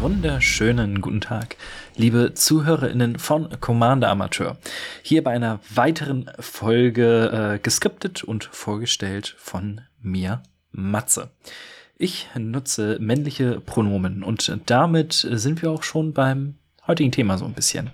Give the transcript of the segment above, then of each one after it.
wunderschönen guten Tag, liebe ZuhörerInnen von Commander Amateur. Hier bei einer weiteren Folge äh, geskriptet und vorgestellt von mir, Matze. Ich nutze männliche Pronomen und damit sind wir auch schon beim heutigen Thema so ein bisschen.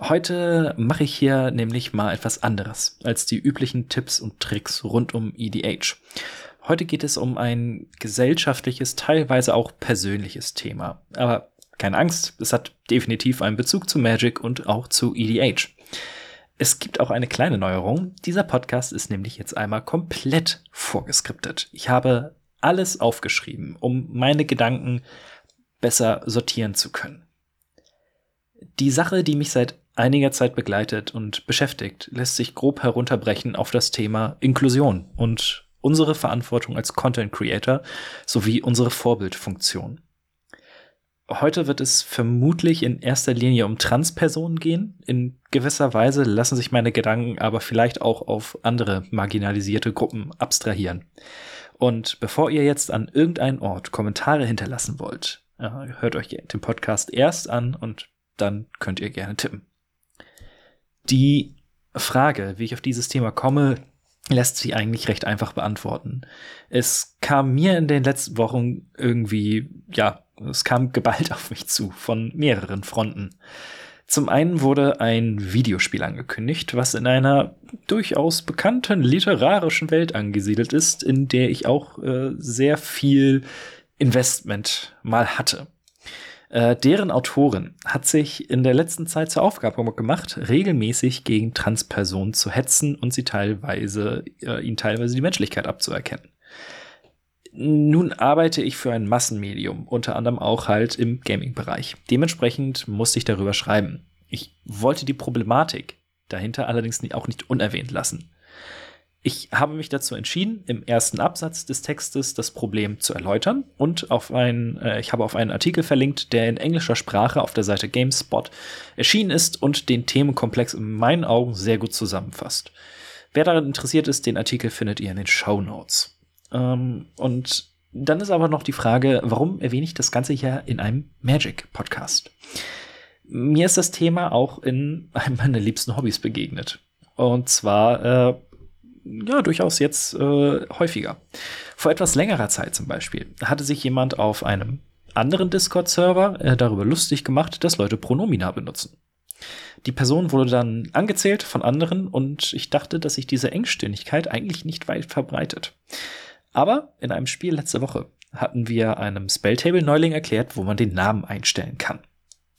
Heute mache ich hier nämlich mal etwas anderes als die üblichen Tipps und Tricks rund um EDH. Heute geht es um ein gesellschaftliches, teilweise auch persönliches Thema. Aber keine Angst, es hat definitiv einen Bezug zu Magic und auch zu EDH. Es gibt auch eine kleine Neuerung. Dieser Podcast ist nämlich jetzt einmal komplett vorgeskriptet. Ich habe alles aufgeschrieben, um meine Gedanken besser sortieren zu können. Die Sache, die mich seit einiger Zeit begleitet und beschäftigt, lässt sich grob herunterbrechen auf das Thema Inklusion und unsere Verantwortung als Content Creator sowie unsere Vorbildfunktion. Heute wird es vermutlich in erster Linie um Transpersonen gehen. In gewisser Weise lassen sich meine Gedanken aber vielleicht auch auf andere marginalisierte Gruppen abstrahieren. Und bevor ihr jetzt an irgendeinen Ort Kommentare hinterlassen wollt, hört euch den Podcast erst an und dann könnt ihr gerne tippen. Die Frage, wie ich auf dieses Thema komme, lässt sich eigentlich recht einfach beantworten. Es kam mir in den letzten Wochen irgendwie, ja, es kam geballt auf mich zu von mehreren Fronten. Zum einen wurde ein Videospiel angekündigt, was in einer durchaus bekannten literarischen Welt angesiedelt ist, in der ich auch äh, sehr viel Investment mal hatte. Äh, deren Autorin hat sich in der letzten Zeit zur Aufgabe gemacht, regelmäßig gegen Transpersonen zu hetzen und sie teilweise, äh, ihnen teilweise die Menschlichkeit abzuerkennen. Nun arbeite ich für ein Massenmedium, unter anderem auch halt im Gaming-Bereich. Dementsprechend musste ich darüber schreiben. Ich wollte die Problematik dahinter allerdings auch nicht unerwähnt lassen. Ich habe mich dazu entschieden, im ersten Absatz des Textes das Problem zu erläutern und auf ein, äh, ich habe auf einen Artikel verlinkt, der in englischer Sprache auf der Seite GameSpot erschienen ist und den Themenkomplex in meinen Augen sehr gut zusammenfasst. Wer daran interessiert ist, den Artikel findet ihr in den Show Notes. Ähm, und dann ist aber noch die Frage, warum erwähne ich das Ganze hier in einem Magic-Podcast? Mir ist das Thema auch in einem meiner liebsten Hobbys begegnet. Und zwar äh, ja, durchaus jetzt äh, häufiger. Vor etwas längerer Zeit zum Beispiel hatte sich jemand auf einem anderen Discord-Server äh, darüber lustig gemacht, dass Leute Pronomina benutzen. Die Person wurde dann angezählt von anderen und ich dachte, dass sich diese Engständigkeit eigentlich nicht weit verbreitet. Aber in einem Spiel letzte Woche hatten wir einem Spelltable-Neuling erklärt, wo man den Namen einstellen kann.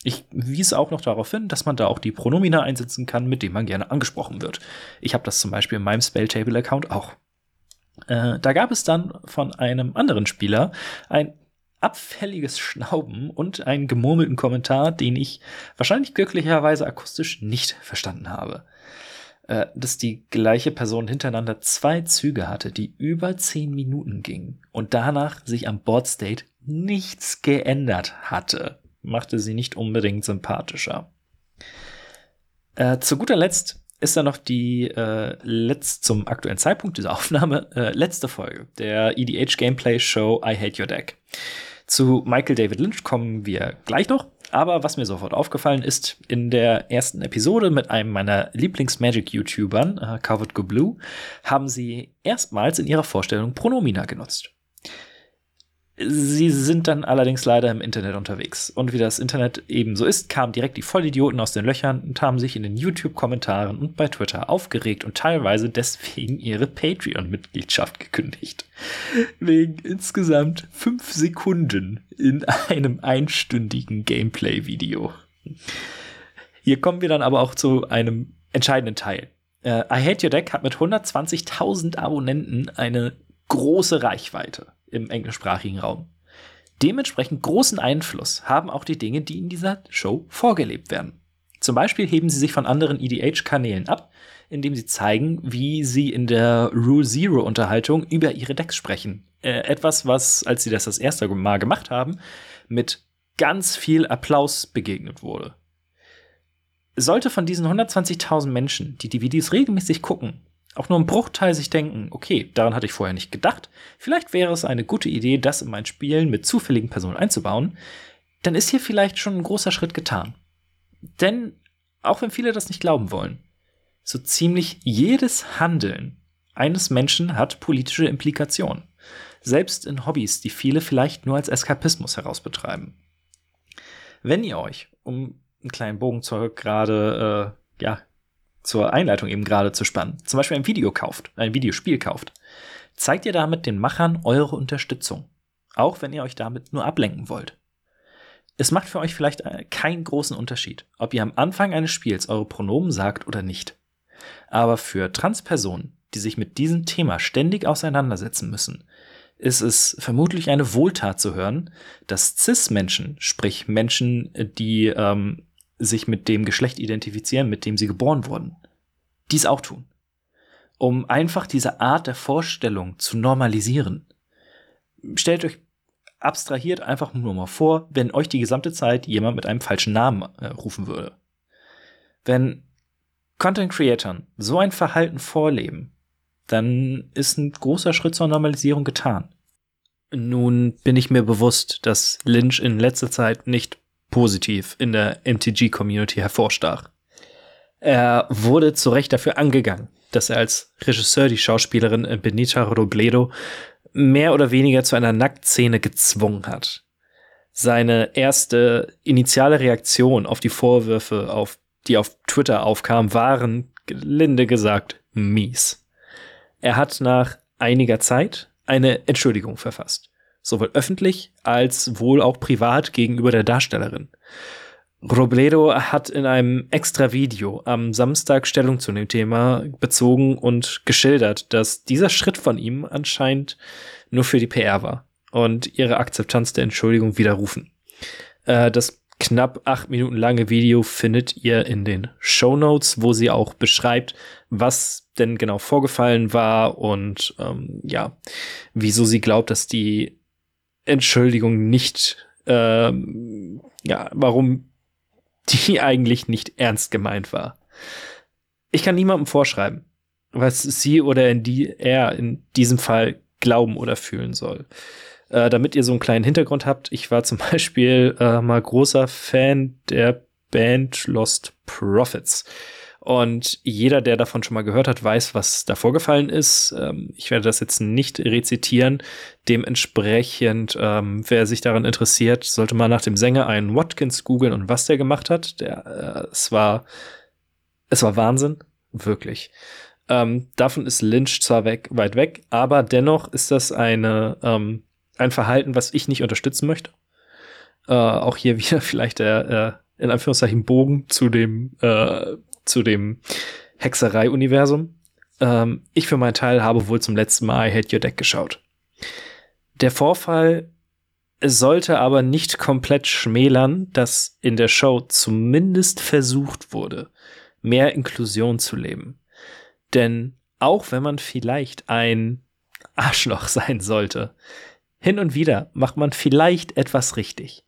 Ich wies auch noch darauf hin, dass man da auch die Pronomina einsetzen kann, mit denen man gerne angesprochen wird. Ich habe das zum Beispiel in meinem Spelltable-Account auch. Äh, da gab es dann von einem anderen Spieler ein abfälliges Schnauben und einen gemurmelten Kommentar, den ich wahrscheinlich glücklicherweise akustisch nicht verstanden habe. Äh, dass die gleiche Person hintereinander zwei Züge hatte, die über zehn Minuten gingen und danach sich am Boardstate nichts geändert hatte machte sie nicht unbedingt sympathischer. Äh, zu guter Letzt ist dann noch die äh, letzt zum aktuellen Zeitpunkt dieser Aufnahme äh, letzte Folge der EDH Gameplay Show I Hate Your Deck. Zu Michael David Lynch kommen wir gleich noch, aber was mir sofort aufgefallen ist, in der ersten Episode mit einem meiner Lieblings-Magic-YouTubern, äh, Covered Go Blue, haben sie erstmals in ihrer Vorstellung Pronomina genutzt. Sie sind dann allerdings leider im Internet unterwegs. Und wie das Internet eben so ist, kamen direkt die Vollidioten aus den Löchern und haben sich in den YouTube-Kommentaren und bei Twitter aufgeregt und teilweise deswegen ihre Patreon-Mitgliedschaft gekündigt. Wegen insgesamt fünf Sekunden in einem einstündigen Gameplay-Video. Hier kommen wir dann aber auch zu einem entscheidenden Teil. Uh, I Hate Your Deck hat mit 120.000 Abonnenten eine große Reichweite im englischsprachigen Raum. Dementsprechend großen Einfluss haben auch die Dinge, die in dieser Show vorgelebt werden. Zum Beispiel heben sie sich von anderen EDH-Kanälen ab, indem sie zeigen, wie sie in der Rule Zero-Unterhaltung über ihre Decks sprechen. Äh, etwas, was, als sie das das erste Mal gemacht haben, mit ganz viel Applaus begegnet wurde. Sollte von diesen 120.000 Menschen, die die Videos regelmäßig gucken, auch nur ein Bruchteil sich denken, okay, daran hatte ich vorher nicht gedacht, vielleicht wäre es eine gute Idee, das in mein Spielen mit zufälligen Personen einzubauen, dann ist hier vielleicht schon ein großer Schritt getan. Denn, auch wenn viele das nicht glauben wollen, so ziemlich jedes Handeln eines Menschen hat politische Implikationen. Selbst in Hobbys, die viele vielleicht nur als Eskapismus herausbetreiben. Wenn ihr euch, um einen kleinen Bogen zur gerade, äh, ja, zur Einleitung eben gerade zu spannen, zum Beispiel ein Video kauft, ein Videospiel kauft, zeigt ihr damit den Machern eure Unterstützung. Auch wenn ihr euch damit nur ablenken wollt. Es macht für euch vielleicht äh, keinen großen Unterschied, ob ihr am Anfang eines Spiels eure Pronomen sagt oder nicht. Aber für Transpersonen, die sich mit diesem Thema ständig auseinandersetzen müssen, ist es vermutlich eine Wohltat zu hören, dass CIS-Menschen, sprich Menschen, die ähm, sich mit dem Geschlecht identifizieren, mit dem sie geboren wurden, dies auch tun. Um einfach diese Art der Vorstellung zu normalisieren. Stellt euch abstrahiert einfach nur mal vor, wenn euch die gesamte Zeit jemand mit einem falschen Namen äh, rufen würde. Wenn Content Creatoren so ein Verhalten vorleben, dann ist ein großer Schritt zur Normalisierung getan. Nun bin ich mir bewusst, dass Lynch in letzter Zeit nicht positiv in der MTG-Community hervorstach. Er wurde zu Recht dafür angegangen, dass er als Regisseur die Schauspielerin Benita Robledo mehr oder weniger zu einer Nacktszene gezwungen hat. Seine erste initiale Reaktion auf die Vorwürfe, auf, die auf Twitter aufkamen, waren, gelinde gesagt, mies. Er hat nach einiger Zeit eine Entschuldigung verfasst. Sowohl öffentlich als wohl auch privat gegenüber der Darstellerin. Robledo hat in einem extra Video am Samstag Stellung zu dem Thema bezogen und geschildert, dass dieser Schritt von ihm anscheinend nur für die PR war und ihre Akzeptanz der Entschuldigung widerrufen. Äh, das knapp acht Minuten lange Video findet ihr in den Show Notes, wo sie auch beschreibt, was denn genau vorgefallen war und ähm, ja, wieso sie glaubt, dass die Entschuldigung nicht, ähm, ja, warum die eigentlich nicht ernst gemeint war. Ich kann niemandem vorschreiben, was sie oder in die er in diesem Fall glauben oder fühlen soll. Äh, damit ihr so einen kleinen Hintergrund habt, ich war zum Beispiel äh, mal großer Fan der Band Lost Prophets. Und jeder, der davon schon mal gehört hat, weiß, was da vorgefallen ist. Ähm, ich werde das jetzt nicht rezitieren. Dementsprechend, ähm, wer sich daran interessiert, sollte mal nach dem Sänger einen Watkins googeln und was der gemacht hat. Der, äh, es war, es war Wahnsinn, wirklich. Ähm, davon ist Lynch zwar weg, weit weg, aber dennoch ist das eine, ähm, ein Verhalten, was ich nicht unterstützen möchte. Äh, auch hier wieder vielleicht der, äh, in Anführungszeichen, Bogen zu dem, äh, zu dem Hexerei-Universum. Ähm, ich für meinen Teil habe wohl zum letzten Mal I Hate Your Deck geschaut. Der Vorfall sollte aber nicht komplett schmälern, dass in der Show zumindest versucht wurde, mehr Inklusion zu leben. Denn auch wenn man vielleicht ein Arschloch sein sollte, hin und wieder macht man vielleicht etwas richtig.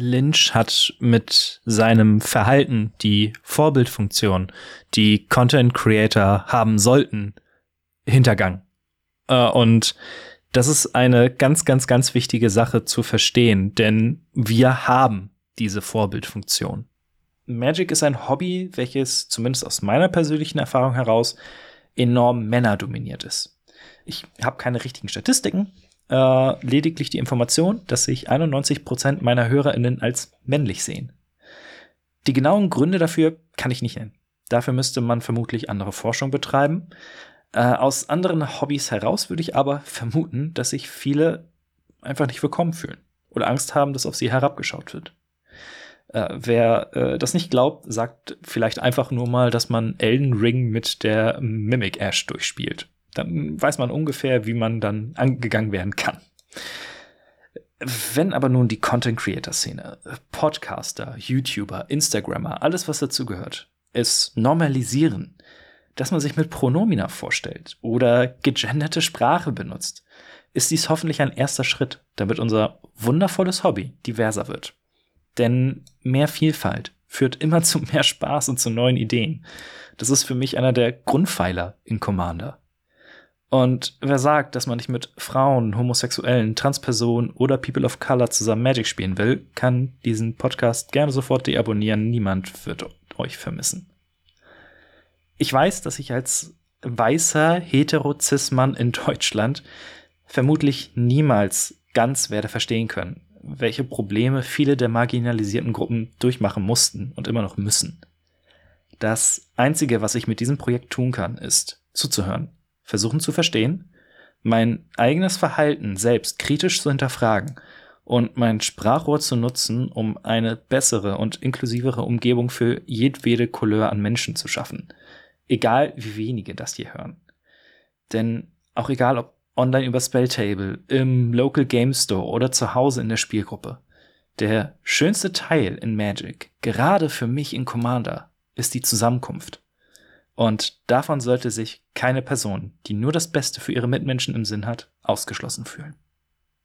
Lynch hat mit seinem Verhalten die Vorbildfunktion, die Content Creator haben sollten, hintergangen. Äh, und das ist eine ganz, ganz, ganz wichtige Sache zu verstehen, denn wir haben diese Vorbildfunktion. Magic ist ein Hobby, welches zumindest aus meiner persönlichen Erfahrung heraus enorm männerdominiert ist. Ich habe keine richtigen Statistiken, äh, lediglich die Information, dass sich 91 Prozent meiner HörerInnen als männlich sehen. Die genauen Gründe dafür kann ich nicht nennen. Dafür müsste man vermutlich andere Forschung betreiben. Äh, aus anderen Hobbys heraus würde ich aber vermuten, dass sich viele einfach nicht willkommen fühlen oder Angst haben, dass auf sie herabgeschaut wird. Äh, wer äh, das nicht glaubt, sagt vielleicht einfach nur mal, dass man Elden Ring mit der Mimic Ash durchspielt dann weiß man ungefähr, wie man dann angegangen werden kann. Wenn aber nun die Content Creator Szene, Podcaster, YouTuber, Instagrammer, alles was dazugehört, es normalisieren, dass man sich mit Pronomina vorstellt oder gegenderte Sprache benutzt, ist dies hoffentlich ein erster Schritt, damit unser wundervolles Hobby diverser wird. Denn mehr Vielfalt führt immer zu mehr Spaß und zu neuen Ideen. Das ist für mich einer der Grundpfeiler in Commander. Und wer sagt, dass man nicht mit Frauen, Homosexuellen, Transpersonen oder People of Color zusammen Magic spielen will, kann diesen Podcast gerne sofort deabonnieren. Niemand wird euch vermissen. Ich weiß, dass ich als weißer Heterozis-Mann in Deutschland vermutlich niemals ganz werde verstehen können, welche Probleme viele der marginalisierten Gruppen durchmachen mussten und immer noch müssen. Das Einzige, was ich mit diesem Projekt tun kann, ist zuzuhören, versuchen zu verstehen, mein eigenes Verhalten selbst kritisch zu hinterfragen und mein Sprachrohr zu nutzen, um eine bessere und inklusivere Umgebung für jedwede Couleur an Menschen zu schaffen. Egal wie wenige das hier hören. Denn auch egal ob online über Spelltable, im Local Game Store oder zu Hause in der Spielgruppe. Der schönste Teil in Magic, gerade für mich in Commander, ist die Zusammenkunft. Und davon sollte sich keine Person, die nur das Beste für ihre Mitmenschen im Sinn hat, ausgeschlossen fühlen.